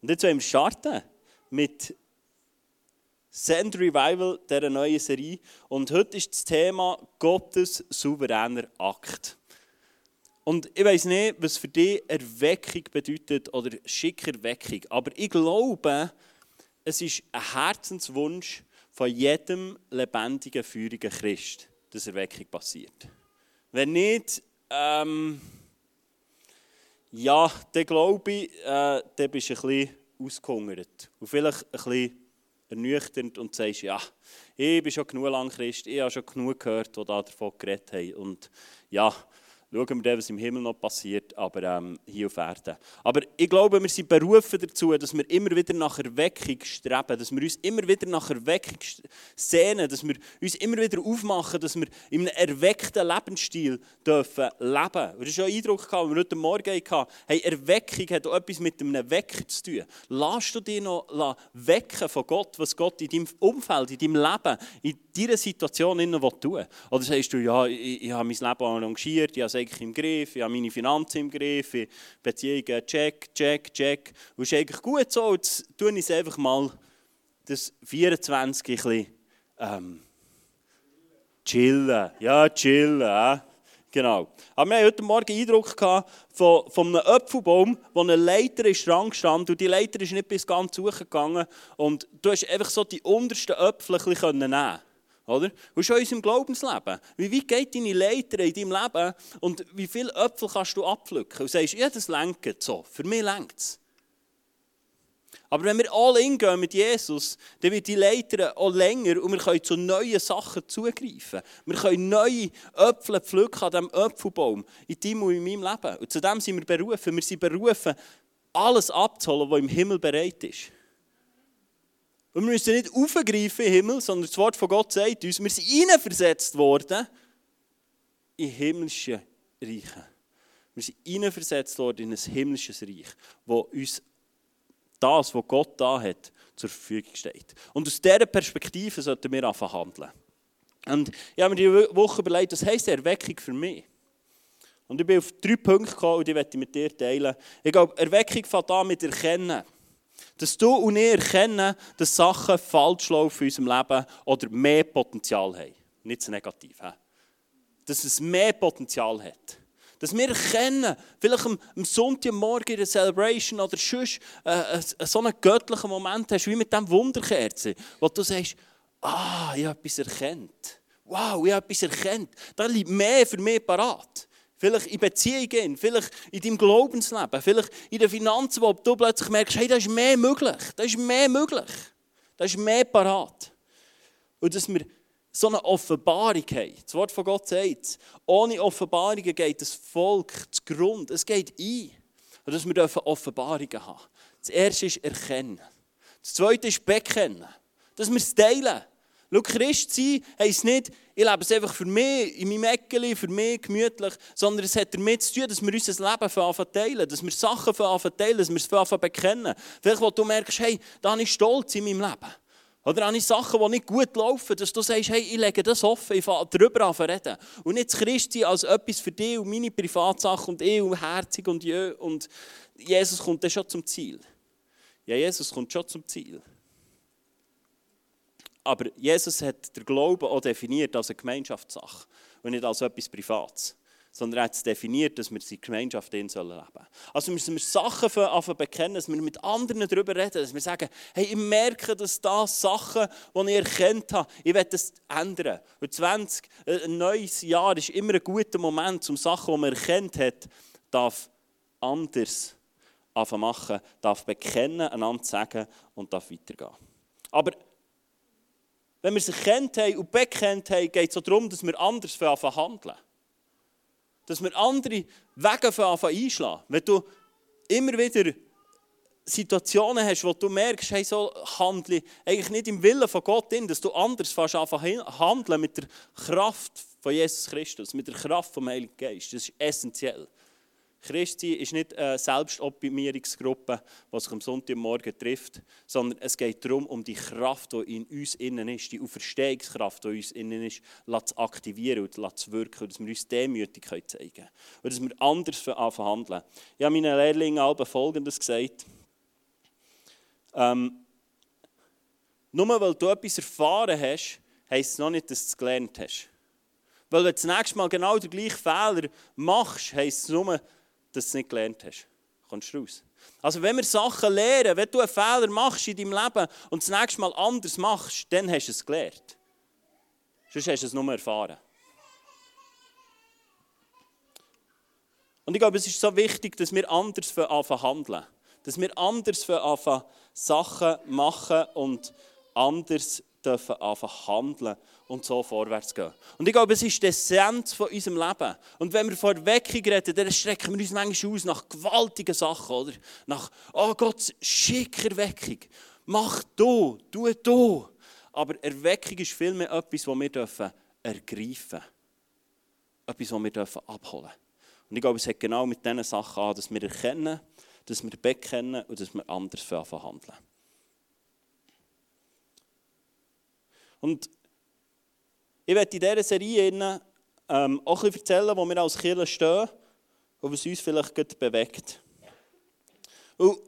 Und jetzt wollen wir starten mit Send Revival, dieser neuen Serie. Und heute ist das Thema Gottes souveräner Akt. Und ich weiß nicht, was für dich Erweckung bedeutet oder Schickerweckung. Aber ich glaube, es ist ein Herzenswunsch von jedem lebendigen, feurigen Christ, dass Erweckung passiert. Wenn nicht, ähm, ja, dann glaube ich, äh, dann bist du ein bisschen ausgehungert. Und vielleicht ein bisschen ernüchternd und sagst, ja, ich bin schon genug lang Christ, ich habe schon genug gehört, die da davon geredet haben. Und ja, schauen wir was im Himmel noch passiert, aber ähm, hier auf Erden. Aber ich glaube, wir sind berufen dazu, dass wir immer wieder nach Erweckung streben, dass wir uns immer wieder nach Erweckung sehnen, dass wir uns immer wieder aufmachen, dass wir in einem erweckten Lebensstil dürfen leben. Und das ist ein Eindruck, den wir heute Morgen hatten. Hey, Erweckung hat auch etwas mit einem Wecker zu tun. Lass du dich noch wecken von Gott, was Gott in deinem Umfeld, in deinem Leben, in deiner Situation tun will. Oder sagst du, ja, ich, ich habe mein Leben arrangiert, ich habe eigentlich im Griff, ich habe meine Finanzen im Griff, ich Beziehungen, check, check, check. Und es ist eigentlich gut so, jetzt tue ich es einfach mal das 24 ein bisschen ähm, chillen. Ja, chillen. Äh. Genau. Aber wir hatten heute Morgen Eindruck gehabt von, von einem Apfelbaum, wo eine Leiter ist dran stand und die Leiter ist nicht bis ganz hochgegangen und du hast einfach so die untersten Äpfel ein bisschen nehmen oder? Und schon in unserem Glaubensleben. Wie weit geht deine Leiter in deinem Leben und wie viele Äpfel kannst du abpflücken? Und sagst, ja, das lenkt so. Für mich lenkt es. Aber wenn wir all in gehen mit Jesus, dann wird die Leiter auch länger und wir können zu neuen Sachen zugreifen. Wir können neue Äpfel pflücken an diesem Äpfelbaum, in deinem und in meinem Leben. Und zu dem sind wir berufen. Wir sind berufen, alles abzuholen, was im Himmel bereit ist. Und wir müssen nicht aufgreifen im Himmel, sondern das Wort von Gott sagt uns, wir sind hineinversetzt worden in himmlische Reiche. Wir sind hineinversetzt worden in ein himmlisches Reich, wo uns das, was Gott da hat, zur Verfügung steht. Und aus dieser Perspektive sollten wir anfangen handeln. Und ich habe mir diese Woche überlegt, was heisst Erweckung für mich? Und ich bin auf drei Punkte gekommen und die möchte ich mit dir teilen. Ich glaube, Erweckung fängt an mit Erkennen. Dass du und ich erkennen, dass Sachen falsch laufen in unserem Leben oder mehr Potenzial haben. Nicht so negativ. He? Dass es mehr Potenzial hat. Dass wir erkennen, vielleicht am, am Sonntagmorgen in der Celebration oder sonst äh, äh, so einen göttlichen Moment hast, wie mit diesem Wunderkerze, wo du sagst, ah, ich habe etwas erkannt. Wow, ich habe etwas erkannt. Da liegt mehr für mich parat. Vielleicht in Beziehungen, vielleicht in deinem Glaubensleben, vielleicht in den Finanzen, wo du plötzlich merkst, hey, da ist mehr möglich, da ist mehr möglich, da ist mehr parat. Und dass wir so eine Offenbarung haben. Das Wort von Gott sagt, ohne Offenbarungen geht das Volk zu Grund. Es geht ein. Und dass wir Offenbarungen haben. Das erste ist erkennen. Das zweite ist bekennen. Dass wir es teilen. Schau, Christ sein heisst nicht, ich lebe es einfach für mich, in meinem Eckeli, für mich gemütlich, sondern es hat damit zu tun, dass wir unser Leben anfangen teilen, dass wir Sachen anfangen teilen, dass wir es bekennen. Vielleicht, wo du merkst, hey, da bin ich stolz in meinem Leben. Oder ich Sachen, die nicht gut laufen, dass du sagst, hey, ich lege das offen, ich fange darüber an zu reden. Und nicht Christi als etwas für dich und meine Privatsachen und ich und herzig und jö. Und Jesus kommt dann schon zum Ziel. Ja, Jesus kommt schon zum Ziel. Aber Jesus hat den Glauben auch definiert als eine Gemeinschaftssache und nicht als etwas Privates. Sondern er hat es definiert, dass wir in Gemeinschaft in sollen leben. Also müssen wir Sachen für, bekennen, dass wir mit anderen darüber reden, dass wir sagen, hey, ich merke, dass das Sachen, die ich erkannt habe, ich will das ändern. Und 20, äh, ein neues Jahr ist immer ein guter Moment, um Sachen, die man erkannt hat, darf anders machen, darf bekennen, einander sagen und darf weitergehen. Aber wenn wir sie kennt haben und bekennt haben, geht es auch darum, dass wir anders handeln. Dass wir andere Wege einschlagen. Wenn du immer wieder Situationen hast, wo du merkst, hey, so handle eigentlich nicht im Willen von Gott in, dass du anders handeln mit der Kraft von Jesus Christus, mit der Kraft vom Heiligen Geist. Das ist essentiell. Christi ist nicht eine Selbstoptimierungsgruppe, die sich am Sonntagmorgen trifft, sondern es geht darum, um die Kraft, die in uns innen ist, die Auferstehungskraft, die in uns innen ist, zu aktivieren und zu wirken, dass wir uns demütig zeigen können. Und dass wir anders anfangen handeln. Ich habe meinen Lehrlingen alle Folgendes gesagt. ähm, nur weil du etwas erfahren hast, heisst es noch nicht, dass du es gelernt hast. Weil wenn du das nächste Mal genau den gleichen Fehler machst, heisst es nur, dass du es nicht gelernt hast. Kommst du raus? Also wenn wir Sachen lernen, wenn du einen Fehler machst in deinem Leben und das nächste Mal anders machst, dann hast du es gelernt. Sonst hast du es nur erfahren. Und ich glaube, es ist so wichtig, dass wir anders anfangen handeln. Dass wir anders anfangen Sachen machen und anders anfangen handeln und so vorwärts gehen. Und ich glaube, es ist die Essenz von unserem Leben. Und wenn wir vor Weckung reden, dann strecken wir uns manchmal aus nach gewaltigen Sachen, oder? Nach, oh Gott, schicker Weckung. Mach du, tu du. Aber Erweckung ist vielmehr etwas, das wir dürfen ergreifen. Etwas, das wir dürfen abholen. Und ich glaube, es hat genau mit diesen Sachen an, dass wir erkennen, dass wir bekennen und dass wir anders verhandeln. Und ich werde in dieser Serie ähm, auch bisschen erzählen, wo wir als Kirche stehen und was uns vielleicht bewegt. Und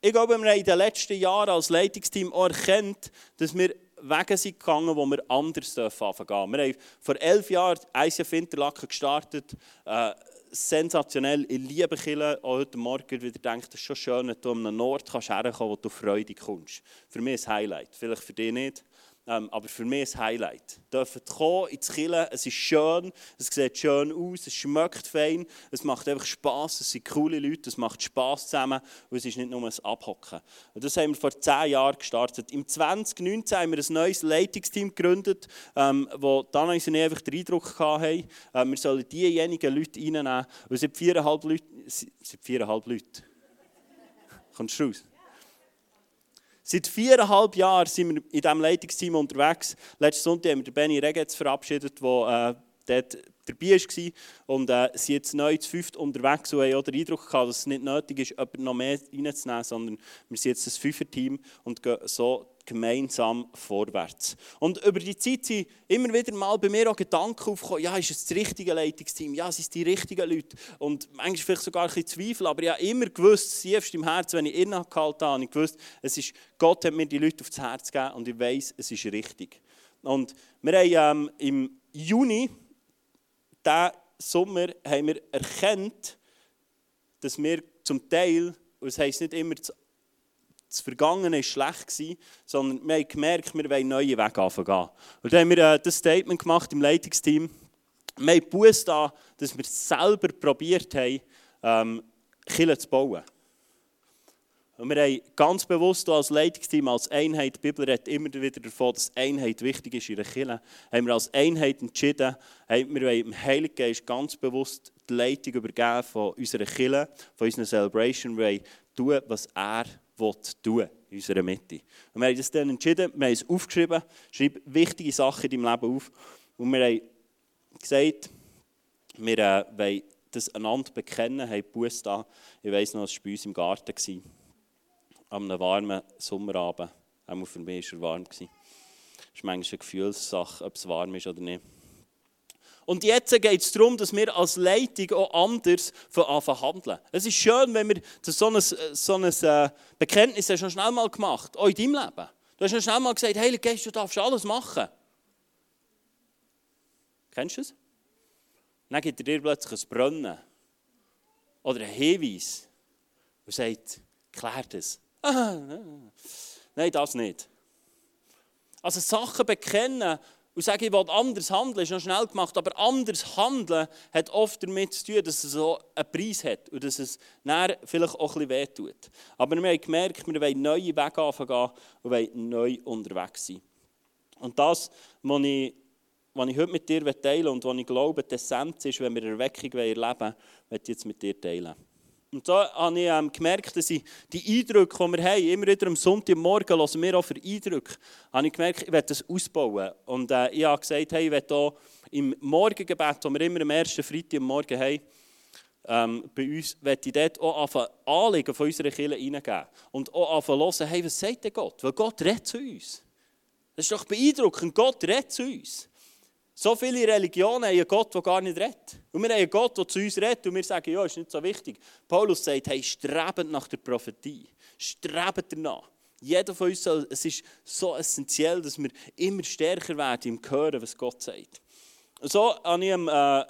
ich glaube, wir haben in den letzten Jahren als Leitungsteam auch erkannt, dass wir Wege sind gegangen, wo wir anders anfangen dürfen. Wir haben vor elf Jahren ICF Interlaken gestartet. Äh, sensationell. Ich liebe Kirche. Auch heute Morgen wieder denke, es ist schon schön, wenn du an einem Ort herkommen kannst, wo du Freude kommst. Für mich ein Highlight. Vielleicht für dich nicht. Ähm, aber für mich ein Highlight. Dürfen kommen ins Kille, es ist schön, es sieht schön aus, es schmeckt fein, es macht einfach Spass, es sind coole Leute, es macht Spass zusammen und es ist nicht nur ein Abhocken. Und das haben wir vor zehn Jahren gestartet. Im 2019 haben wir ein neues Leitungsteam gegründet, ähm, wo dann uns einfach den Eindruck hatten, äh, wir sollen diejenigen Leute reinnehmen, und es sind viereinhalb Leute, sind viereinhalb Leute. Kommst du raus? Seit viereinhalb Jahren sind wir in diesem Leitungsteam unterwegs. Letzten Sonntag haben wir Benny Regetz verabschiedet, der äh, dort dabei war. Und äh, sind jetzt neu zu fünft unterwegs und haben auch den Eindruck gehabt, dass es nicht nötig ist, jemanden noch mehr reinzunehmen, sondern wir sind jetzt ein Fünfer-Team und gehen so gemeinsam vorwärts. Und über die Zeit sind immer wieder mal bei mir auch Gedanken aufgekommen, ja, ist es das richtige Leitungsteam? Ja, sind es die richtigen Leute? Und manchmal vielleicht sogar ein bisschen Zweifel, aber ich habe immer gewusst, tiefst im Herzen, wenn ich innegehalten habe, ich gewusst, es ist, Gott hat mir die Leute aufs Herz gegeben und ich weiß, es ist richtig. Und wir haben ähm, im Juni, diesen Sommer, haben wir erkannt, dass wir zum Teil, und das heisst nicht immer das Vergangene war schlecht, sondern wir haben gemerkt, wir wollen neue Wege anfangen. Und dann haben wir äh, das Statement gemacht im Leitungsteam. Wir haben Buß da, dass wir selber probiert haben, ähm, Kirche zu bauen. Und wir haben ganz bewusst als Leitungsteam, als Einheit, die Bibel redet immer wieder davon, dass Einheit wichtig ist in der Kirche, haben wir als Einheit entschieden, haben wir dem Heiligen Geist ganz bewusst die Leitung übergeben von unserer Kirche, von unserer Celebration. Wir wollen tun, was er tun in unserer Mitte. Und wir haben das dann entschieden, wir haben es aufgeschrieben, schreib wichtige Sachen in deinem Leben auf. Und wir haben gesagt, wir äh, wollen das einander bekennen, haben Buß da. Ich weiss noch, es war bei uns im Garten. An einem warmen Sommerabend. Auch für mich war es warm. Es ist manchmal eine Gefühlssache, ob es warm ist oder nicht. Und jetzt geht es darum, dass wir als Leitung auch anders von Anfang handeln. Es ist schön, wenn wir so ein, so ein äh, Bekenntnis hast schon schnell mal gemacht, auch in deinem Leben. Du hast schon schnell mal gesagt, hey, Geist, du darfst alles machen. Kennst du es? Dann gibt er dir plötzlich ein Brennen oder ein Hinweis und sagt, klär das. Nein, das nicht. Also Sachen bekennen und sagen, ich will anders handeln, ist noch schnell gemacht, aber anders handeln hat oft damit zu tun, dass es so einen Preis hat und dass es dann vielleicht auch ein bisschen wehtut. Aber wir haben gemerkt, wir wollen neue Wege anfangen und wollen neu unterwegs sein. Und das, was ich, was ich heute mit dir teilen und was ich glaube, die Essenz ist, wenn wir Erweckung erleben wollen, möchte ich jetzt mit dir teilen. Und da habe ich ähm, gemerkt, dass ich die Eindrücke, die wir haben, immer wieder am Sonntagmorgen hören wir auch für Eindrücke, habe ich gemerkt, ich werde das ausbauen. Und äh, ich habe gesagt, hey, ich werde hier im Morgengebet, das wir immer am ersten Freitag am Morgen haben, ähm, bei uns, werde ich dort auch anfangen, Anliegen von unserer Kirche reingeben. Und auch anfangen hören, hey, was sagt denn Gott? Weil Gott redet zu uns. Das ist doch beeindruckend, Gott redet zu uns. So viele Religionen haben einen Gott, der gar nicht redet. Und wir haben einen Gott, der zu uns redet und wir sagen, ja, ist nicht so wichtig. Paulus sagt, hey, strebend nach der Prophetie. Strebend danach. Jeder von uns soll, es ist so essentiell, dass wir immer stärker werden im Hören, was Gott sagt. So habe ich äh,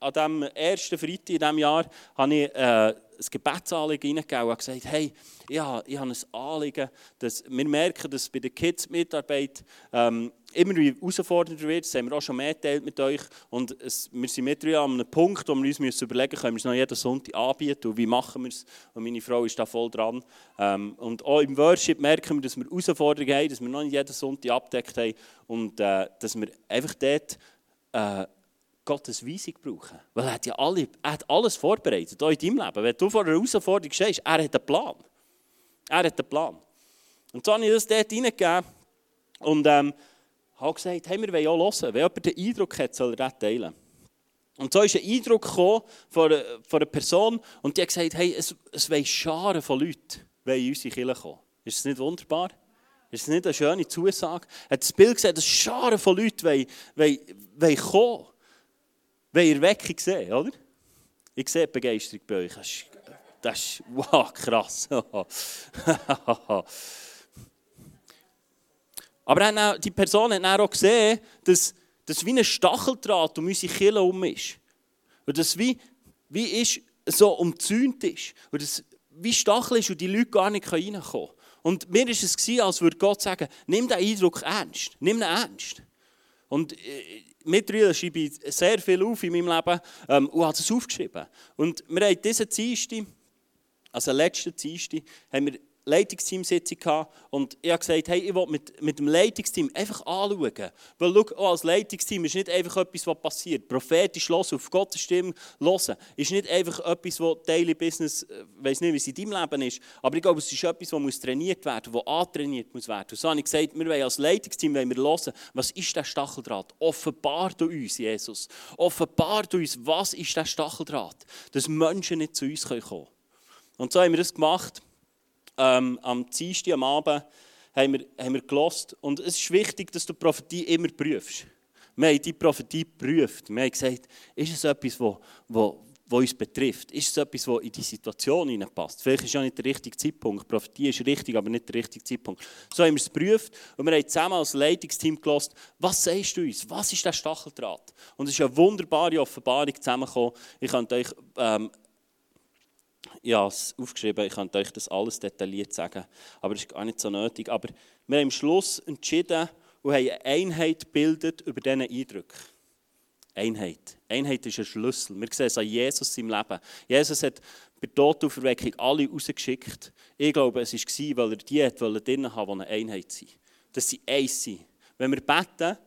an dem ersten Freitag in diesem Jahr habe ich, äh, ein Gebetsanliegen reingegeben und gesagt, hey, ja, ich habe ein Anliegen, dass wir merken, dass bei der Kids-Mitarbeit ähm, immer herausfordernder wird. Das haben wir auch schon mitgeteilt mit euch. Und es, wir sind mit an einem Punkt, wo wir uns müssen überlegen müssen, können wir es noch jeden Sonntag anbieten und wie machen wir es. Und meine Frau ist da voll dran. Ähm, und auch im Worship merken wir, dass wir Herausforderungen haben, dass wir noch nicht jeden Sonntag abdeckt haben und äh, dass wir einfach dort äh, Gottes Weisung brauchen. Weil er hat ja alle, er hat alles vorbereitet, auch in deinem Leben. Wenn du vor einer Herausforderung stehst, er hat einen Plan. Er hat einen Plan. Und so habe ich das dort hineingegeben und ähm, habe gesagt, hey, wir wollen auch hören. Wenn jemand den Eindruck hat, soll er das teilen. Und so ist ein Eindruck gekommen von von einer Person und die hat gesagt, hey, es, es wollen Scharen von Leuten in unsere Kirche kommen. Ist das nicht wunderbar? Ist das nicht eine schöne Zusage? Er hat das Bild gesehen, dass Scharen von Leuten wollen, wollen, wollen kommen. Wenn ihr Erweckung sehen, oder? Ich sehe die Begeisterung bei euch. Das ist, das ist wow, krass. Aber die Person hat auch gesehen, dass das wie ein Stacheldraht um unsere Kille herum ist. Und das wie, wie ist, so umzäunt ist. Und das wie Stachel ist und die Leute gar nicht reinkommen können. Und mir war es, als würde Gott sagen, nimm den Eindruck ernst. Nimm ihn ernst. Und äh, mittlerweile schreibe ich sehr viel auf in meinem Leben ähm, und habe es aufgeschrieben. Und wir haben diesen Dienstag, also letzten Dienstag, haben wir Leitungsteamsitzung gehabt und ich habe gesagt, hey, ich will mit, mit dem Leitungsteam einfach anschauen. Weil schau, auch als Leitungsteam ist nicht einfach etwas, was passiert. Prophetisch hören, auf Gottes Stimme hören, ist nicht einfach etwas, was Daily Business, ich äh, weiß nicht, wie es in deinem Leben ist, aber ich glaube, es ist etwas, was trainiert werden muss, was antrainiert muss werden. Und so habe ich gesagt, wir wollen als Leitungsteam wollen wir hören, was ist der Stacheldraht? Offenbar du uns, Jesus. Offenbar du uns, was ist der Stacheldraht? Dass Menschen nicht zu uns kommen können. Und so haben wir das gemacht ähm, am Dienstag, am Abend, haben wir, haben wir gelost. Und es ist wichtig, dass du die Prophetie immer prüfst. Wir haben die Prophetie geprüft. Wir haben gesagt, ist es etwas, wo, wo, wo uns betrifft? Ist es etwas, das in die Situation hineinpasst? Vielleicht ist ja nicht der richtige Zeitpunkt. Die Prophetie ist richtig, aber nicht der richtige Zeitpunkt. So haben wir es geprüft und wir haben zusammen als Leitungsteam gelost, was sagst du uns? Was ist der Stacheldraht? Und es ist eine wunderbare Offenbarung zusammengekommen. Ich könnte euch ähm, ich habe es aufgeschrieben, ich könnte euch das alles detailliert sagen, aber das ist gar nicht so nötig. Aber wir haben am Schluss entschieden und haben eine Einheit gebildet über diesen Eindruck. Einheit. Einheit ist ein Schlüssel. Wir sehen es an Jesus im Leben. Jesus hat bei der Todauferweckung alle rausgeschickt. Ich glaube, es war, weil er die hat, drinnen haben, die eine Einheit sind. Dass sie eins sind. Wenn wir beten,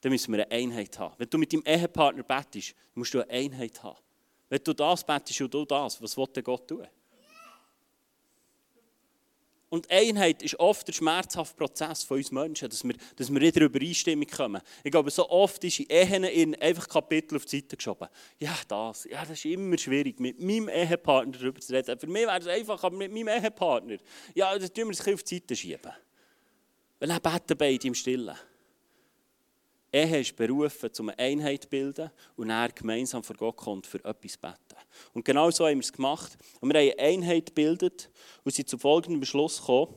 dann müssen wir eine Einheit haben. Wenn du mit deinem Ehepartner betest, musst du eine Einheit haben. Wenn du das betest und du das, was will der Gott tun? Und Einheit ist oft der schmerzhafte Prozess von uns Menschen, dass wir, dass wir wieder Übereinstimmung kommen. Ich glaube, so oft ist in Ehen in einfach Kapitel auf die Seite geschoben. Ja, das, ja, das ist immer schwierig, mit meinem Ehepartner darüber zu reden. Für mich wäre es einfach, aber mit meinem Ehepartner, ja, das tun wir es auf die Seite schieben. Weil dann beten beide im Stillen. Ehe ist berufen, um eine Einheit zu bilden und er gemeinsam vor Gott kommt, für etwas zu beten. Und genau so haben wir es gemacht. Und wir haben eine Einheit gebildet und sind zu folgendem Beschluss gekommen,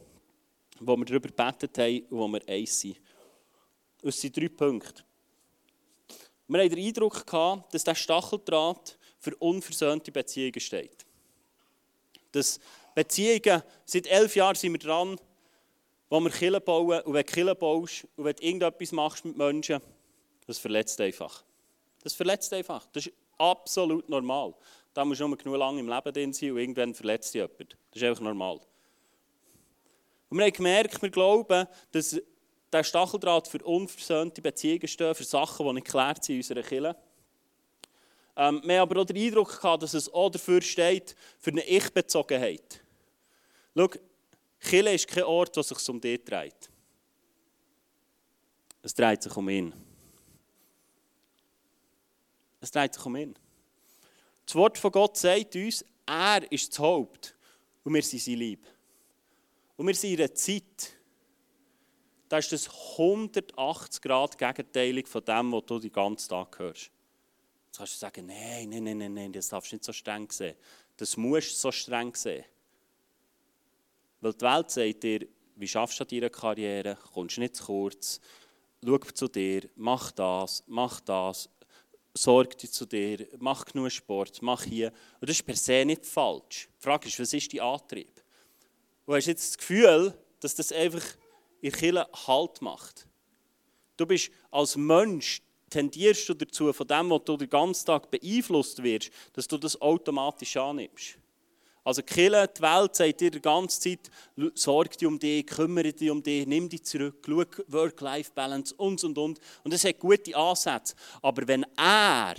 wo wir darüber gebetet haben und wo wir eins sind. Es sind drei Punkte. Wir haben den Eindruck gehabt, dass der Stacheldraht für unversöhnte Beziehungen steht. Dass Beziehungen, seit elf Jahren sind wir dran, wo wir Killen bauen und wenn du Killen baust und wenn du irgendetwas machst mit Menschen, das verletzt einfach. Das verletzt einfach. Das ist absolut normal. Da musst du nur genug lange im Leben drin sein und irgendwann verletzt dich jemand. Das ist einfach normal. Und wir haben gemerkt, wir glauben, dass der Stacheldraht für unversöhnte Beziehungen steht, für Sachen, die nicht geklärt sind in unserer Kirche. Ähm, wir haben aber auch den Eindruck gehabt, dass es auch dafür steht, für eine Ich-Bezogenheit. Schau, Kille ist kein Ort, es sich um dich dreht. Es dreht sich um ihn. Es dreht sich um ihn. Das Wort von Gott sagt uns, er ist das Haupt und wir sind sein Lieb. Und wir sind in einer Zeit, da ist das 180 Grad gegenteilig von dem, was du den ganzen Tag hörst. Jetzt kannst du sagen, nein, nein, nein, nein, das darfst du nicht so streng sehen. Das musst du so streng sehen. Weil die Welt sagt dir, wie schaffst du an deiner Karriere, kommst nicht zu kurz, schau zu dir, mach das, mach das, sorg dich zu dir, mach genug Sport, mach hier. Und das ist per se nicht falsch. Die Frage ist, was ist dein Antrieb? Du hast jetzt das Gefühl, dass das einfach in Kirche Halt macht. Du bist als Mensch, tendierst du dazu, von dem, was du den ganzen Tag beeinflusst wirst, dass du das automatisch annimmst. Also die die Welt sagt dir die ganze Zeit, sorg dich um dich, kümmere dich um dich, nimm dich zurück, schau Work-Life-Balance und, und, und. Und das hat gute Ansätze. Aber wenn er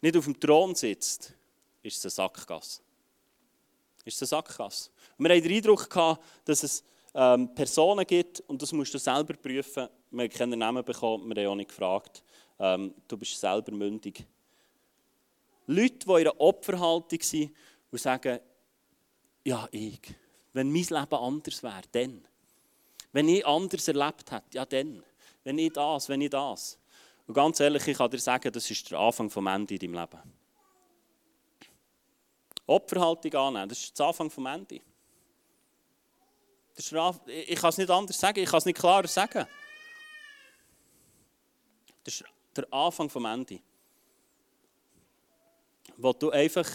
nicht auf dem Thron sitzt, ist es eine Sackgasse. Ist es eine Sackgasse. Wir hatten den Eindruck, gehabt, dass es ähm, Personen gibt, und das musst du selber prüfen. Wir haben keinen Namen bekommen, wir haben auch nicht gefragt. Ähm, du bist selber mündig. Leute, die in einer Opferhaltung sind und sagen, ja, ich. Wenn mein Leben anders wäre, dann. Wenn ich anders erlebt hätte, ja, dann. Wenn ich das, wenn ich das. Und ganz ehrlich, ich kann dir sagen, das ist der Anfang vom Ende in deinem Leben. Opferhaltung annehmen, das ist der Anfang vom Ende. Das ist ich kann es nicht anders sagen, ich kann es nicht klarer sagen. Das ist der Anfang vom Ende. Wo du einfach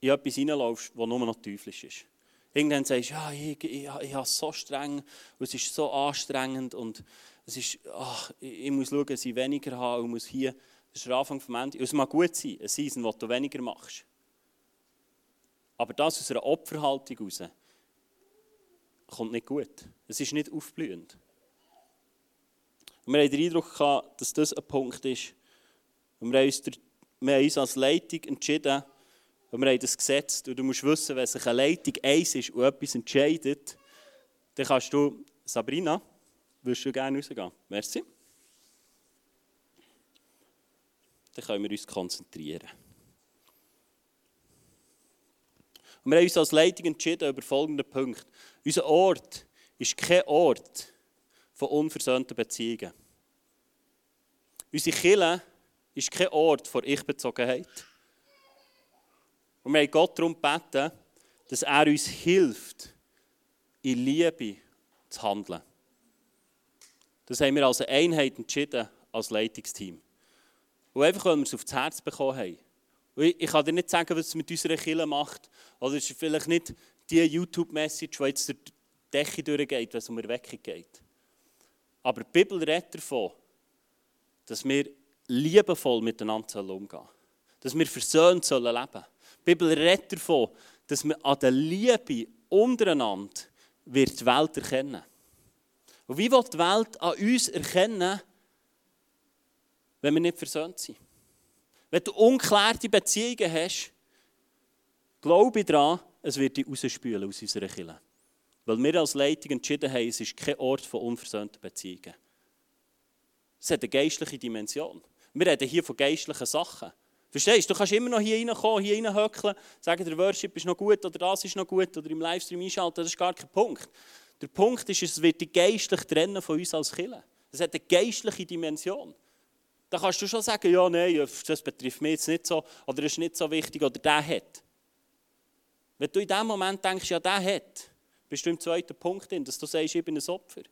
in etwas hineinlaufst, das nur noch teuflisch ist. Irgendwann sagst du, ja, ich, ich, ich, habe es so streng es ist so anstrengend und es ist, ach, ich, muss schauen, dass ich weniger habe und muss hier, das ist der Anfang vom Ende. Es mag gut sein, ein Season, wo du weniger machst. Aber das aus einer Opferhaltung heraus kommt nicht gut. Es ist nicht aufblühend. Und wir haben den Eindruck gehabt, dass das ein Punkt ist. Und wir uns, wir haben uns als Leitung entschieden, und wir haben das gesetzt. Und du musst wissen, wenn sich eine Leitung eins ist und etwas entscheidet, dann kannst du, Sabrina, würdest du gerne rausgehen? Merci. Dann können wir uns konzentrieren. Und wir haben uns als Leitung entschieden über folgenden Punkt. Unser Ort ist kein Ort von unversöhnten Beziehungen. Unsere Kirche ist kein Ort von Ich-Bezogenheit. Und wir haben Gott darum gebeten, dass er uns hilft, in Liebe zu handeln. Das haben wir als Einheit entschieden, als Leitungsteam. Und einfach, weil wir es aufs Herz bekommen haben. Und ich kann dir nicht sagen, was es mit unserer Kirche macht. Oder es ist vielleicht nicht die YouTube-Message, die jetzt durch die Decke durchgeht, wenn es um Erweckung geht. Aber die Bibel redet davon, dass wir liebevoll miteinander umgehen sollen. Dass wir versöhnt leben sollen. Bibel redet davon, dass wir an der Liebe untereinander wird die Welt erkennen. Und wie wird die Welt an uns erkennen, wenn wir nicht versöhnt sind? Wenn du unklärte Beziehungen hast, glaube ich daran, es wird dich rausspülen aus unserer Kirche. Weil wir als Leitung entschieden haben, es ist kein Ort von unversöhnten Beziehungen. Es hat eine geistliche Dimension. Wir reden hier von geistlichen Sachen. Verstehst du? Du kannst immer noch hier reinkommen, hier reinhöckeln, sagen, der Worship ist noch gut oder das ist noch gut oder im Livestream einschalten, das ist gar kein Punkt. Der Punkt ist, es wird dich geistlich trennen von uns als Kirche. Es hat eine geistliche Dimension. Da kannst du schon sagen, ja, nein, das betrifft mich jetzt nicht so oder das ist nicht so wichtig oder der hat. Wenn du in dem Moment denkst, ja, der hat, bist du im zweiten Punkt drin, dass du sagst, ich bin ein Opfer.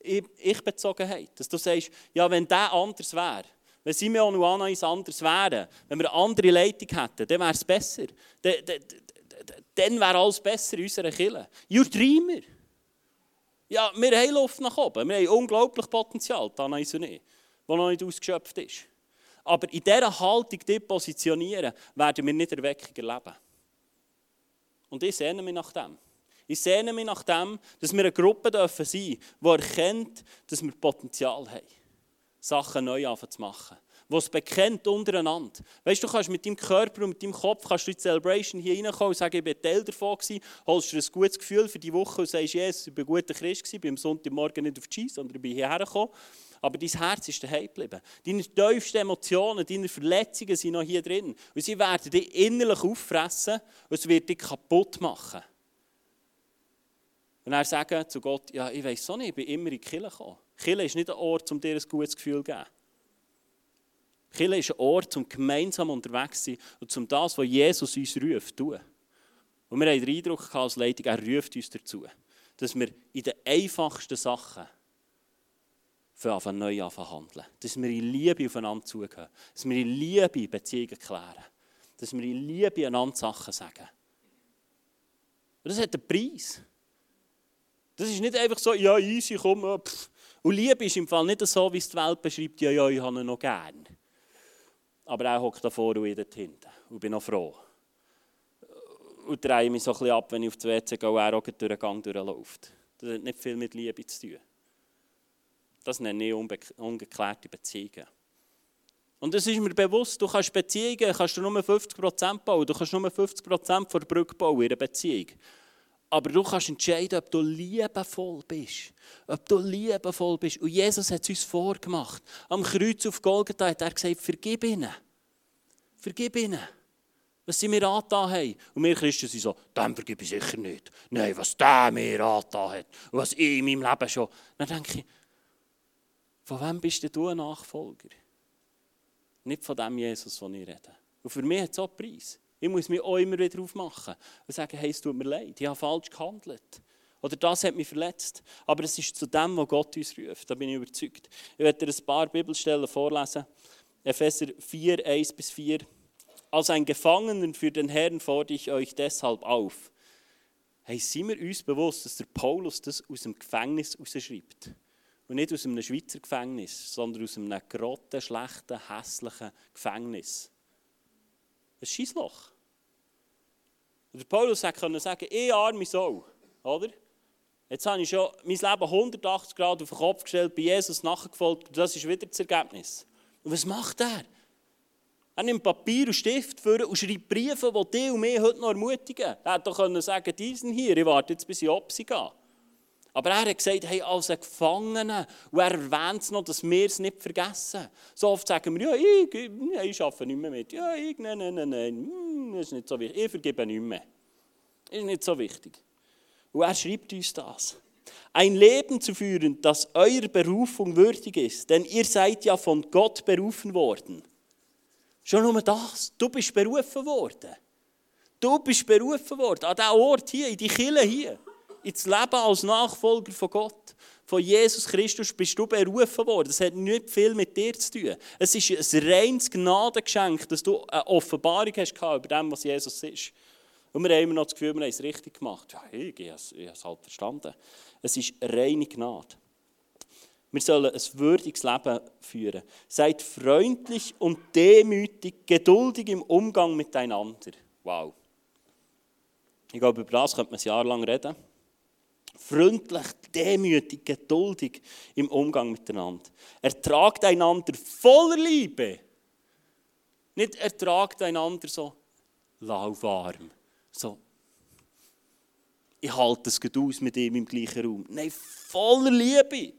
Ich, ich Bezogenheit. Dass du sagst, ja, wenn der anders wäre, wenn Simeon und Anais anders wären, wenn wir eine andere Leitung hätten, dann wäre es besser. Dann, wäre alles besser in unserer Kirche. You dreamer. Ja, wir haben Luft nach oben. Wir haben unglaublich Potenzial, Anais und ich, das noch nicht ausgeschöpft ist. Aber in dieser Haltung, die positionieren, werden wir nicht Erweckung erleben. Und ich sehne mich nach dem. Ich sehne mich nach dem, dass wir eine Gruppe sein dürfen, die erkennt, dass wir Potenzial haben. Sachen neu zu machen. Es bekennt untereinander. Weißt du, du kannst mit deinem Körper und mit deinem Kopf kannst du in die Celebration hier reinkommen und sagen, ich bin Teil davon gewesen, holst dir ein gutes Gefühl für die Woche und sagst, Jesus, ich bin ein guter Christ gewesen, bin am Sonntagmorgen nicht auf die sondern ich bin hierher gekommen. Aber dein Herz ist daheim geblieben. Deine tiefsten Emotionen, deine Verletzungen sind noch hier drin. Und sie werden dich innerlich auffressen und es wird dich kaputt machen. Und er sagen zu Gott, ja, ich weiß so nicht, ich bin immer in die Kirche gekommen. Kirche ist nicht ein Ort, um dir ein gutes Gefühl zu geben. Kirche ist ein Ort, um gemeinsam unterwegs zu sein und um das, was Jesus uns ruft, zu tun. Und wir haben den Eindruck als Leitung, er ruft uns dazu. dass wir in den einfachsten Sachen für neu anfangen handeln. Dass wir in Liebe aufeinander zugehen. Dass wir in Liebe Beziehungen klären. Dass wir in Liebe einander Sachen sagen. Und das hat einen Preis. Das ist nicht einfach so, ja, easy, komm, äh, pff. Und Liebe ist im Fall nicht so, wie es die Welt beschreibt, ja, ja, ich habe ihn noch gern. Aber er hockt da vorne und ich hinten. Und bin noch froh. Und drehe mich so ein bisschen ab, wenn ich auf die WC gehe und er auch durch den Gang durchläuft. Das hat nicht viel mit Liebe zu tun. Das nenne ich ungeklärte Beziehungen. Und das ist mir bewusst, du kannst Beziehungen kannst du nur 50% bauen, du kannst nur 50% von der Brücke bauen in einer Beziehung. Aber du kannst entscheiden, ob du liebevoll bist. Ob du liebevoll bist. Und Jesus hat es uns vorgemacht. Am Kreuz auf Golgatha hat er gesagt, vergib ihnen. Vergib ihnen. Was sie mir angetan haben. Und wir Christen sind so, dem vergib ich sicher nicht. Nein, was der mir angetan hat. Und was ich in meinem Leben schon. Dann denke ich, von wem bist du ein Nachfolger? Nicht von dem Jesus, von ich rede. Und für mich hat es auch Preis. Ich muss mich auch immer wieder aufmachen und sagen, hey, es tut mir leid, ich habe falsch gehandelt. Oder das hat mich verletzt. Aber es ist zu dem, was Gott uns ruft. Da bin ich überzeugt. Ich werde dir ein paar Bibelstellen vorlesen. Epheser 4, 1 bis 4. Als ein Gefangener für den Herrn fordere ich euch deshalb auf. Hey, sind wir uns bewusst, dass der Paulus das aus dem Gefängnis rausschreibt? Und nicht aus einem Schweizer Gefängnis, sondern aus einem grotten, schlechten, hässlichen Gefängnis. Ein Schießloch. Der Paulus konnte sagen, ich arme Sohn, oder? Jetzt habe ich schon mein Leben 180 Grad auf den Kopf gestellt, bei Jesus nachgefolgt das ist wieder das Ergebnis. Und was macht er? Er nimmt Papier und Stift für und schreibt Briefe, die dich und mich heute noch ermutigen. Er hätte doch können sagen diesen hier, ich warte jetzt, bis ich Opsi gehe. Aber er hat gesagt, hey, als ein Gefangener, und er erwähnt es noch, dass wir es nicht vergessen. So oft sagen wir, ja, ich, ich, arbeite nicht mehr mit. Ja, ich, nein, nein, nein, nein, hm, das ist nicht so wichtig. Ich vergebe nicht mehr. Das ist nicht so wichtig. Und er schreibt uns das. Ein Leben zu führen, das eurer Berufung würdig ist, denn ihr seid ja von Gott berufen worden. Schon nur das, du bist berufen worden. Du bist berufen worden, an diesem Ort hier, in die Kille hier ins Leben als Nachfolger von Gott, von Jesus Christus, bist du berufen worden. Das hat nicht viel mit dir zu tun. Es ist ein reines Gnadengeschenk, dass du eine Offenbarung hast über dem, was Jesus ist. Und wir haben immer noch das Gefühl, wir haben es richtig gemacht. Ja, ich, ich habe es halt verstanden. Es ist reine Gnade. Wir sollen ein würdiges Leben führen. Seid freundlich und demütig, geduldig im Umgang miteinander. Wow. Ich glaube, über das könnte man ein Jahr lang reden freundlich, demütig, geduldig im Umgang miteinander. Ertragt einander voller Liebe. Nicht ertragt einander so lauwarm. So, ich halte es gut aus mit ihm im gleichen Raum. Nein, voller Liebe.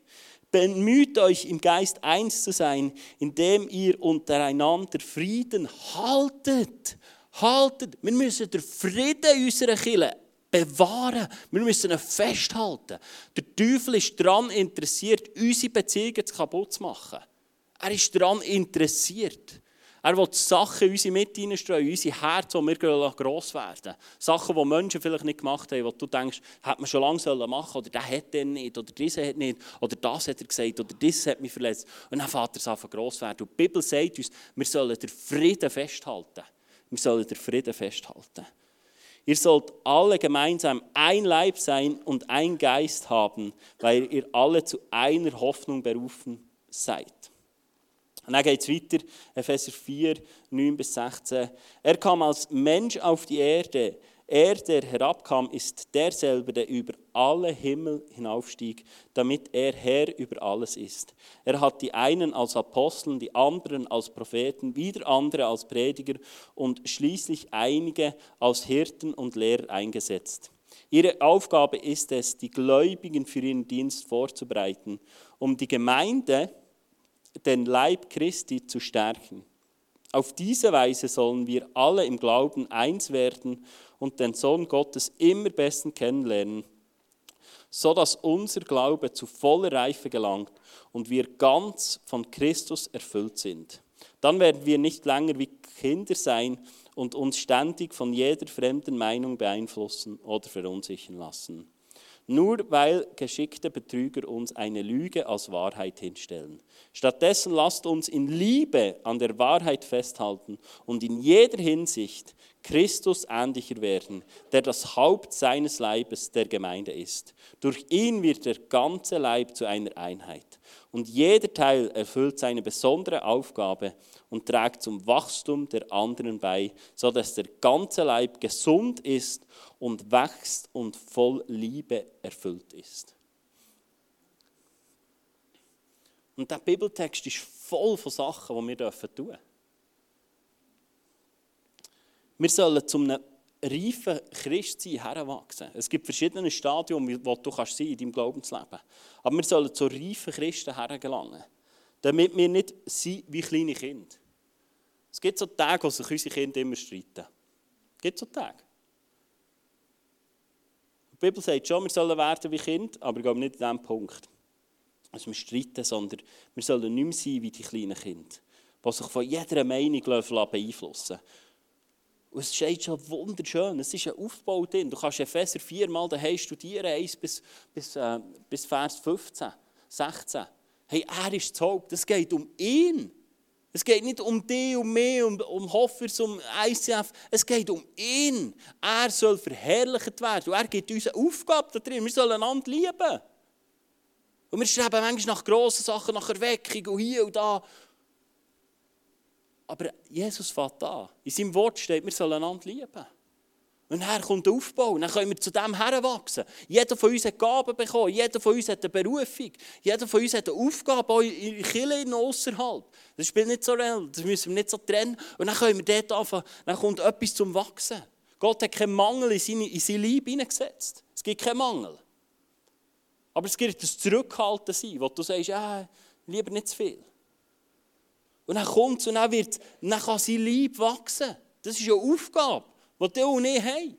Bemüht euch im Geist eins zu sein, indem ihr untereinander Frieden haltet. Haltet. Wir müssen den Frieden unserer Kirche bewahren. Wir müssen ihn festhalten. Der Teufel ist daran interessiert, unsere Beziehungen kaputt zu machen. Er ist daran interessiert. Er will Sachen in unsere Mitte hineinstreuen, in unser Herz, wo wir gross werden. Sachen, die Menschen vielleicht nicht gemacht haben, wo du denkst, hätte man schon lange machen sollen, oder der hat den nicht, oder dieser hat nicht, oder das hat er gesagt, oder das hat mich verletzt. Und dann fährt er an gross werden. Und die Bibel sagt uns, wir sollen den Frieden festhalten. Wir sollen den Frieden festhalten. Ihr sollt alle gemeinsam ein Leib sein und ein Geist haben, weil ihr alle zu einer Hoffnung berufen seid. Und dann geht es weiter, Epheser 4, 9 bis 16. Er kam als Mensch auf die Erde, er, der herabkam, ist derselbe, der über alle Himmel hinaufstieg, damit er Herr über alles ist. Er hat die einen als Aposteln, die anderen als Propheten, wieder andere als Prediger und schließlich einige als Hirten und Lehrer eingesetzt. Ihre Aufgabe ist es, die Gläubigen für ihren Dienst vorzubereiten, um die Gemeinde, den Leib Christi, zu stärken. Auf diese Weise sollen wir alle im Glauben eins werden und den Sohn Gottes immer besten kennenlernen, so dass unser Glaube zu voller Reife gelangt und wir ganz von Christus erfüllt sind. Dann werden wir nicht länger wie Kinder sein und uns ständig von jeder fremden Meinung beeinflussen oder verunsichern lassen. Nur weil geschickte Betrüger uns eine Lüge als Wahrheit hinstellen. Stattdessen lasst uns in Liebe an der Wahrheit festhalten und in jeder Hinsicht Christus ähnlicher werden, der das Haupt seines Leibes der Gemeinde ist. Durch ihn wird der ganze Leib zu einer Einheit. Und jeder Teil erfüllt seine besondere Aufgabe und trägt zum Wachstum der anderen bei, sodass der ganze Leib gesund ist und wächst und voll Liebe erfüllt ist. Und der Bibeltext ist voll von Sachen, die wir tun dürfen. Wir sollen zum einem reifen Christsein heranwachsen. Es gibt verschiedene Stadien, wo du kannst sein in deinem Glaubensleben. Aber wir sollen zu reifen Christen hergelangen, damit wir nicht sind wie kleine Kinder. Es gibt so Tage, wo sich unsere Kinder immer streiten. Es gibt so Tage. Die Bibel sagt schon, wir sollen werden wie Kinder, aber ich glaube nicht in diesem Punkt. Also wir streiten, sondern wir sollen nicht mehr sein wie die kleinen Kinder, die sich von jeder Meinung beeinflussen Und es steht schon wunderschön, es ist ein Aufbau drin. Du kannst Epheser 4 mal daheim studieren, 1 bis, bis, äh, bis Vers 15, 16. Hey, er ist das Haupt, es geht um ihn. Es geht nicht um dich, um mich, um, um Hoffers, um ICF. Es geht um ihn. Er soll verherrlicht werden. Und er gibt uns eine Aufgabe da drin. Wir sollen einander lieben. Und wir streben manchmal nach grossen Sachen, nach Erweckung und hier und da. Aber Jesus fährt da. In seinem Wort steht, wir sollen einander lieben. Und dann kommt der Aufbau. Und dann können wir zu dem heranwachsen. Jeder von uns hat Gaben bekommen. Jeder von uns hat eine Berufung. Jeder von uns hat eine Aufgabe, auch in Kirche außerhalb. Das spielt nicht so real. Das müssen wir nicht so trennen. Und dann können wir dort anfangen. Dann kommt etwas zum Wachsen. Gott hat keinen Mangel in seine, in seine Liebe hineingesetzt. Es gibt keinen Mangel. Aber es gibt ein Zurückhalten sein, wo du sagst, ja, lieber nicht zu viel. Und dann kommt es und dann, wird, dann kann sein Liebe wachsen. Das ist eine Aufgabe die du und ich haben.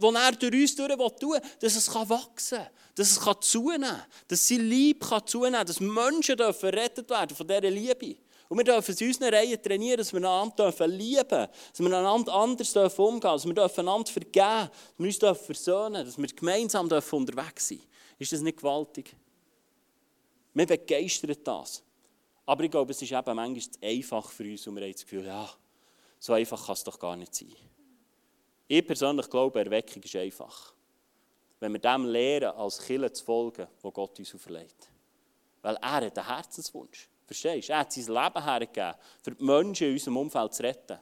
Die er durch uns durch will, dass es wachsen kann, dass es zunehmen kann, dass sein Liebe zunehmen kann, dass Menschen dürfen errettet werden von dieser Liebe. Und wir dürfen in unseren Reihen trainieren, dass wir einander lieben dürfen, dass wir einander anders dürfen umgehen dürfen, dass wir dürfen einander vergeben dass wir uns dürfen versöhnen dass wir gemeinsam dürfen unterwegs sein Ist das nicht gewaltig? Mir begeistert das. Aber ich glaube, es ist eben manchmal zu einfach für uns und wir haben das Gefühl, ja, so einfach kann es doch gar nicht sein. Ich persönlich glaube, Erweckung ist einfach. Wenn wir dem lehren, als Killer zu folgen, wo Gott uns auferlegt. Weil er hat einen Herzenswunsch. Verstehst du? Er hat sein Leben hergegeben, für die Menschen in unserem Umfeld zu retten.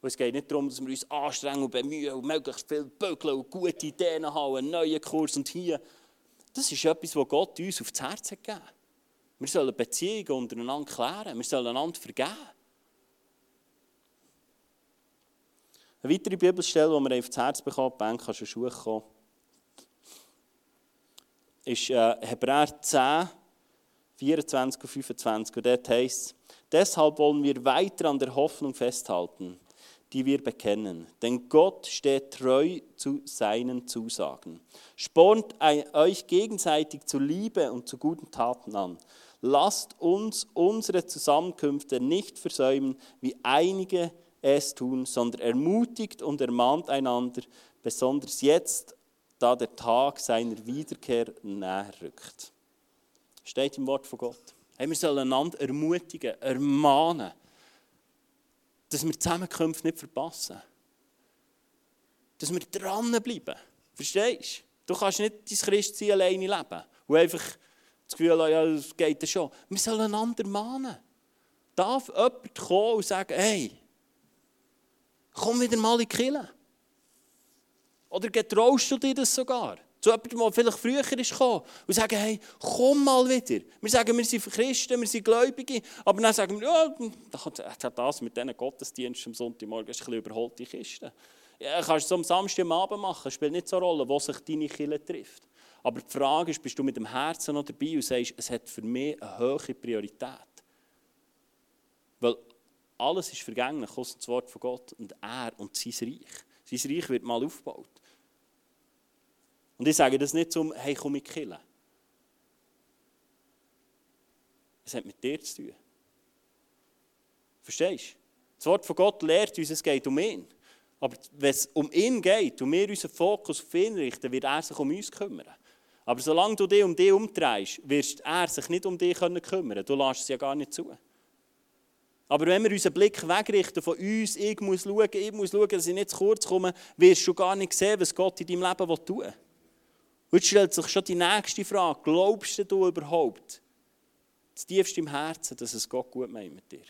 Und es geht nicht darum, dass wir uns anstrengen und bemühen und möglichst viel bügeln und gute Ideen haben, einen neuen Kurs und hier. Das ist etwas, was Gott uns aufs Herz hat gegeben. Wir sollen Beziehungen untereinander klären. Wir sollen einander vergeben. Eine weitere Bibelstelle, die wir aufs Herz bekommen, Ben, kannst du Schuhe kommen, ist äh, Hebräer 10, 24 und 25. Und dort heißt es, deshalb wollen wir weiter an der Hoffnung festhalten, die wir bekennen. Denn Gott steht treu zu seinen Zusagen. Spornt euch gegenseitig zu Liebe und zu guten Taten an. Lasst uns unsere Zusammenkünfte nicht versäumen, wie einige es tun, sondern ermutigt und ermahnt einander, besonders jetzt, da der Tag seiner Wiederkehr näher rückt. Steht im Wort von Gott. Hey, wir sollen einander ermutigen, ermahnen, dass wir Zusammenkünfte nicht verpassen. Dass wir dranbleiben. Verstehst du? Du kannst nicht dein Christsein alleine leben und einfach das Gefühl haben, ja, das geht ja schon. Wir sollen einander mahnen. Darf jemand kommen und sagen, hey, Komm wieder mal in die Kirche. Oder getraust du dir das sogar? Zu jemandem, der vielleicht früher ist gekommen und sagen, hey, komm mal wieder. Wir sagen, wir sind Christen, wir sind Gläubige, aber dann sagen wir, ja, das mit diesen Gottesdiensten am Sonntagmorgen ist ein bisschen überholte Kiste. Ja, kannst du es am Samstag am Abend machen, spielt nicht so eine Rolle, wo sich deine Kirche trifft. Aber die Frage ist, bist du mit dem Herzen noch dabei und sagst, es hat für mich eine hohe Priorität. Weil alles ist vergänglich, außer das Wort von Gott und er und sein Reich. Sein Reich wird mal aufgebaut. Und ich sage das nicht zum, hey, komm mit killen. Es hat mit dir zu tun. Verstehst du? Das Wort von Gott lehrt uns, es geht um ihn. Aber wenn es um ihn geht und wir unseren Fokus auf ihn richten, wird er sich um uns kümmern. Aber solange du dich um dich umdrehst, wirst er sich nicht um dich kümmern können. Du lässt es ja gar nicht zu. Aber wenn wir unseren Blick wegrichten von uns, ich muss schauen, ich muss schauen, dass ich nicht zu kurz komme, wirst du gar nicht sehen, was Gott in deinem Leben tun will. Und stellt sich schon die nächste Frage. Glaubst du überhaupt, das tiefste im Herzen, dass es Gott gut meint mit dir?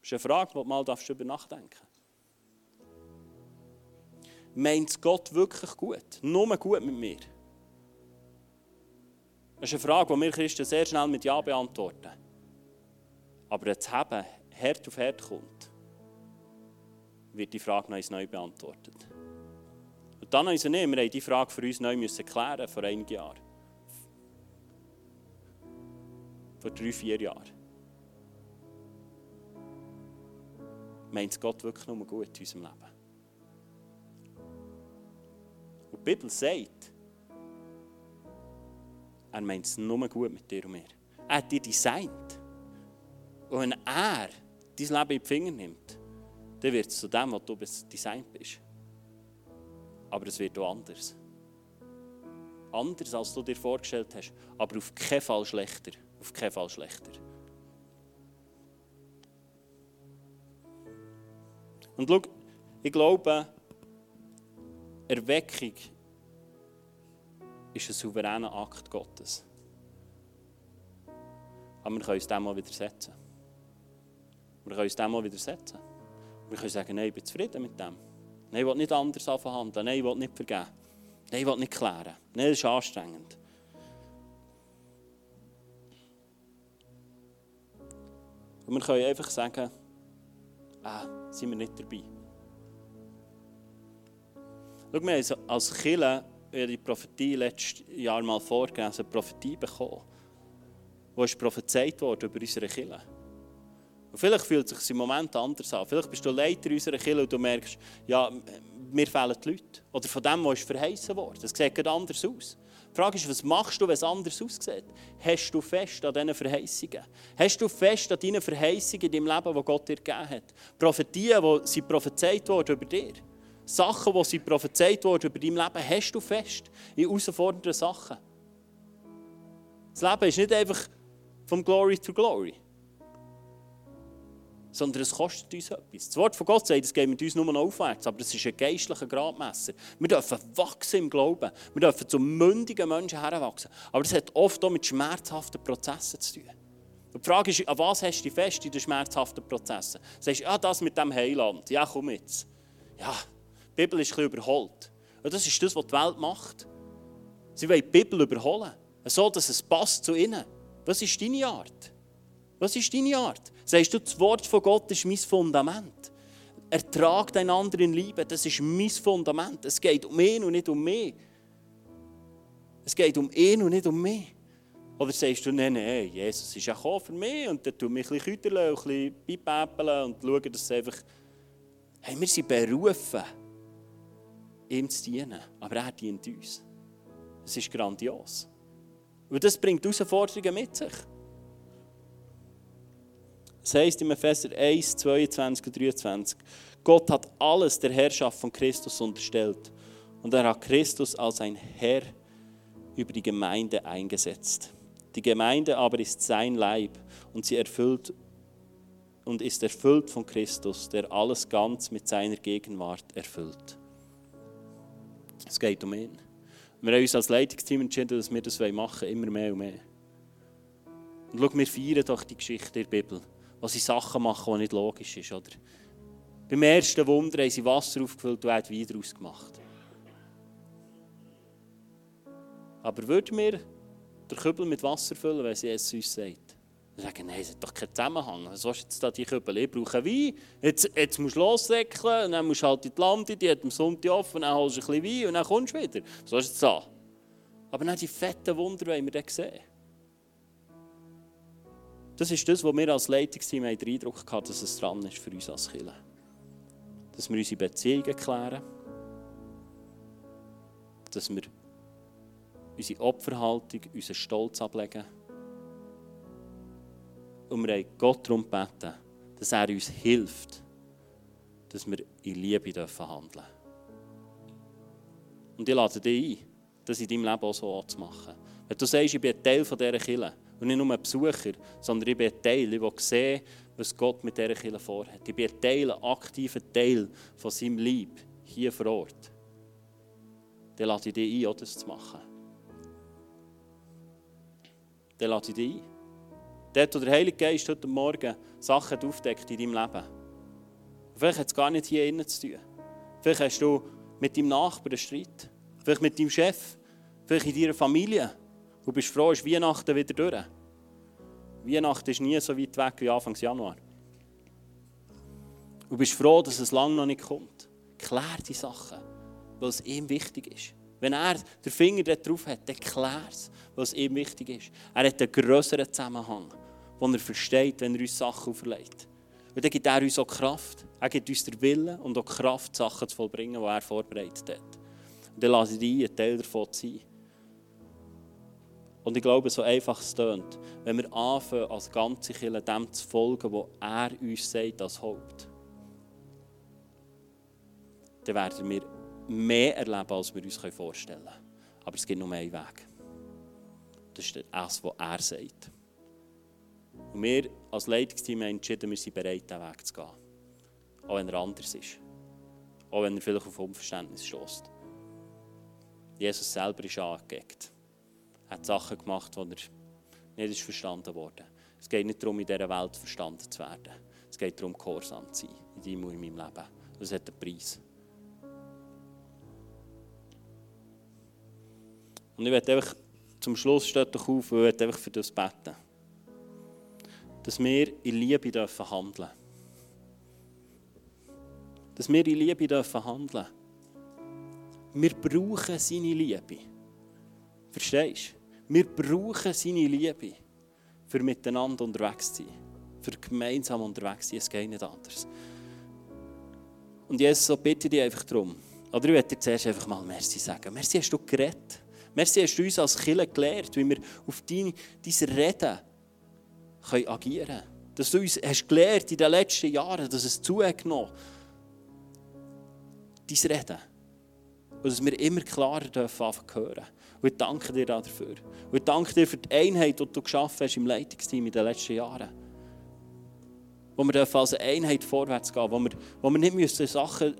Das ist eine Frage, die du mal darüber nachdenken Meint Gott wirklich gut? Nur gut mit mir? Das ist eine Frage, die wir Christen sehr schnell mit Ja beantworten. Aber das Haben Herd auf Herd kommt, wird die Frage noch neu beantwortet. Und dann uns nicht, wir haben diese Frage für uns neu müssen klären vor einigen Jahren. Vor drei, vier Jahren. Meint Gott wirklich nur gut in unserem Leben? Und die Bibel sagt, er meint es nur gut mit dir und mir. Er hat dich designt. Und wenn er dein Leben in die Finger nimmt, dann wird es zu dem, was du designt bist. Aber es wird auch anders. Anders, als du dir vorgestellt hast. Aber auf keinen Fall schlechter. Auf keinen Fall schlechter. Und schau, ich glaube, Erweckung ist ein souveräner Akt Gottes. Aber wir können uns dem mal widersetzen. Wir können uns dem mal widersetzen. Wir können sagen, nein, ich bin zufrieden mit dem. Nein, ich will nicht anders verhandeln. Nein, ich will nicht vergeben. Nein, ich will nicht klären. Nein, das ist anstrengend. Und wir können einfach sagen, ah, sind wir nicht dabei. Schau, wir haben als Killer die Prophetie letztes Jahr mal vorgelesen, eine Prophetie bekommen, wo ist prophezeit wurde über unsere Kirche. Und vielleicht fühlt es sich im Moment anders an. Vielleicht bist du Leiter unserer Kirche und du merkst, ja, mir fehlen die Leute. Oder von dem, was verheißen wurde. Das sieht anders aus. Die Frage ist, was machst du, wenn es anders aussieht? Hast du fest an diesen Verheißungen? Hast du fest an deinen Verheißungen in deinem Leben, die Gott dir gegeben hat? Prophetien, die sie prophezeit wurden über dir. Sachen, die sie prophezeit wurden über dein Leben, hast du fest in herausfordernden Sachen. Das Leben ist nicht einfach vom Glory to Glory, sondern es kostet uns etwas. Das Wort von Gott sagt, es geht mit uns nur noch aufwärts, aber es ist ein geistlicher Gradmesser. Wir dürfen wachsen im Glauben, wir dürfen zu mündigen Menschen heranwachsen, aber das hat oft auch mit schmerzhaften Prozessen zu tun. Und die Frage ist, an was hast du fest in den schmerzhaften Prozessen? Du sagst, ja, das mit dem Heiland, ja, komm jetzt. Ja, die Bibel ist ein überholt. Und das ist das, was die Welt macht. Sie wollen die Bibel überholen, so dass es passt zu ihnen. Was ist deine Art? Was ist deine Art? Sagst du, das Wort von Gott ist mein Fundament. Ertrag einander in Liebe, das ist mein Fundament. Es geht um ihn und nicht um mich. Es geht um ihn und nicht um mich. Oder sagst du, nein, nein, Jesus ist gekommen für mich und tue ich mich ein bisschen küteln, ein bisschen und schauen, dass es einfach... Hey, wir sind berufen ihm zu dienen. Aber er dient uns. Es ist grandios. Und das bringt Herausforderungen mit sich. Es heisst im Epheser 1, 22 und 23, Gott hat alles der Herrschaft von Christus unterstellt. Und er hat Christus als ein Herr über die Gemeinde eingesetzt. Die Gemeinde aber ist sein Leib und sie erfüllt und ist erfüllt von Christus, der alles ganz mit seiner Gegenwart erfüllt. Es geht um ihn. Wir haben uns als Leitungsteam entschieden, dass wir das machen wollen, immer mehr und mehr. Und schau, wir feiern doch die Geschichte der Bibel, wo sie Sachen machen, die nicht logisch sind. Oder? Beim ersten Wunder haben sie Wasser aufgefüllt und haben daraus gemacht. Aber würden wir den Kübel mit Wasser füllen, wenn sie es uns sagt? Dann sagen, nein, es hat doch keinen Zusammenhang. Was ist jetzt da die Kübel? Ich brauche Wein, jetzt, jetzt musst du lossäckeln, und dann musst du halt in die Lande, die hat am Sonntag offen, dann holst du ein bisschen Wein und dann kommst du wieder. So ist es da. Aber dann die fetten Wunder wollen wir dann sehen. Das ist das, was wir als Leitungsteam den Eindruck hatten, dass es dran ist für uns als Kirche. Dass wir unsere Beziehungen klären. Dass wir unsere Opferhaltung, unseren Stolz ablegen und wir haben Gott darum gebeten, dass er uns hilft, dass wir in Liebe dürfen handeln Und ich lade dich ein, das in deinem Leben auch so zu machen. Wenn du sagst, ich bin Teil dieser Kirche und nicht nur ein Besucher, sondern ich bin Teil, ich will sehen, was Gott mit dieser Kirche vorhat. Ich bin Teil, ein aktiver Teil von seinem Lieb hier vor Ort. Dann lade ich dich ein, auch das zu machen. Dann lade ich dich ein. Dort, wo der Heilige Geist heute Morgen Sachen aufdeckt in deinem Leben. Vielleicht hat es gar nicht hier innen zu tun. Vielleicht hast du mit deinem Nachbarn einen Streit. Vielleicht mit deinem Chef. Vielleicht in deiner Familie. Du bist froh, ist Weihnachten wieder durch. Weihnachten ist nie so weit weg wie Anfang Januar. Du bist froh, dass es lange noch nicht kommt. Klär die Sachen, weil es ihm wichtig ist. Wenn er den Finger drauf hat, dann klär es, es ihm wichtig ist. Er hat einen größeren Zusammenhang, den er versteht, wenn er uns Sachen auferlegt. Und dann gibt er uns auch Kraft. Er gibt uns den Willen und auch Kraft, Sachen zu vollbringen, die er vorbereitet hat. Und dann lasse ich dich ein Teil davon sein. Und ich glaube, so einfach es tönt, wenn wir anfangen, als ganze Kirche dem zu folgen, was er uns sagt als Haupt, dann werden wir mehr erleben, als wir uns vorstellen können. Aber es gibt nur einen Weg. Das ist das, was er sagt. Und wir als Leitungsteam haben entschieden, wir sind bereit, diesen Weg zu gehen. Auch wenn er anders ist. Auch wenn er vielleicht auf Unverständnis stößt. Jesus selber ist angeeckt. Er hat Sachen gemacht, die er nicht verstanden wurde. Es geht nicht darum, in dieser Welt verstanden zu werden. Es geht darum, gehorsam zu sein, in deinem und in meinem Leben. Das hat einen Preis. Und ich werde einfach zum Schluss steht doch auf, und ich einfach für das beten. Dass wir in Liebe dürfen handeln. Dass wir in Liebe dürfen handeln. Wir brauchen seine Liebe. Verstehst du? Wir brauchen seine Liebe, für miteinander unterwegs zu sein. Für gemeinsam unterwegs zu sein. Es geht nicht anders. Und Jesus, so bitte ich dich einfach darum. Oder ich werde dir zuerst einfach mal Merci sagen. Merci hast du geredet. Merci hast du uns als Killer gelehrt, wie wir auf dein, Reden können agieren können. Dass du uns hast gelehrt in den letzten Jahren, dass es zugenommen dein Reden. Und dass wir immer klarer dürfen hören. Und ich danke dir dafür. Und ich danke dir für die Einheit, die du geschaffen hast im Leitungsteam in den letzten Jahren. Wo wir als Einheit vorwärts gehen, wo wir, wo wir nicht müssen Sachen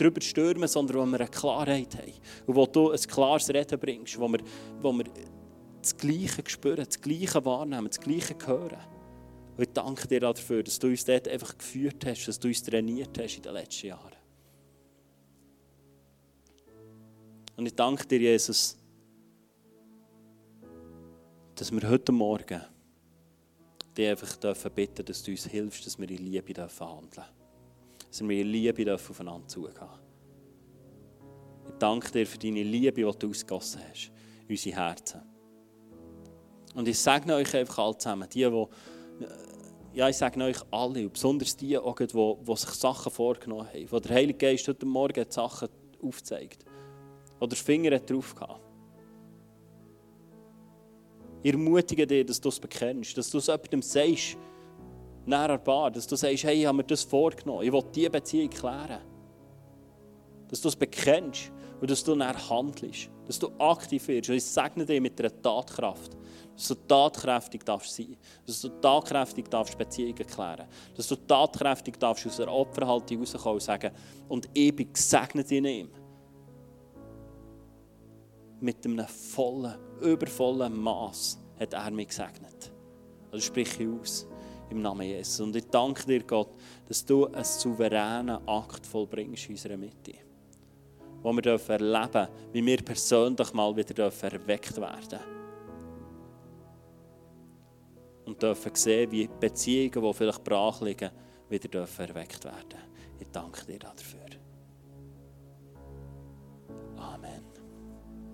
darüber stürmen, sondern wo wir eine Klarheit haben. Und wo du ein klares Reden bringst, wo wir, wo wir das Gleiche spüren, das Gleiche wahrnehmen, das Gleiche hören. Und ich danke dir dafür, dass du uns dort einfach geführt hast, dass du uns trainiert hast in den letzten Jahren. Und ich danke dir, Jesus, dass wir heute Morgen dich einfach bitten dürfen, dass du uns hilfst, dass wir in Liebe handeln dürfen dass wir in Liebe aufeinander zugehen Ich danke dir für deine Liebe, die du ausgegossen hast, in unsere Herzen. Und ich sage euch einfach alle zusammen, die, die ja, ich sage euch alle, besonders die, die, die sich Sachen vorgenommen haben, wo der Heilige Geist heute Morgen Sachen aufzeigt, wo der Finger drauf hatte. Ich ermutige dich, dass du es bekennst, dass du es jemandem sagst, näher Bar, dass du sagst, hey, ich habe mir das vorgenommen, ich will diese Beziehung klären. Dass du es bekennst und dass du näher handelst, dass du aktiv wirst. Und ich segne dich mit einer Tatkraft, dass du tatkräftig darfst sein, dass du tatkräftig darfst Beziehungen klären, dass du tatkräftig darfst aus der Opferhaltung rauskommen und sagen, und ich bin gesegnet in ihm. Mit einem vollen, übervollen Maß hat er mich gesegnet. Also sprich ich aus im Namen Jesus. Und ich danke dir, Gott, dass du einen souveränen Akt vollbringst in unserer Mitte. Wo wir erleben dürfen, wie wir persönlich mal wieder erweckt werden Und dürfen sehen, wie Beziehungen, die vielleicht brach liegen, wieder erweckt werden Ich danke dir dafür. Amen.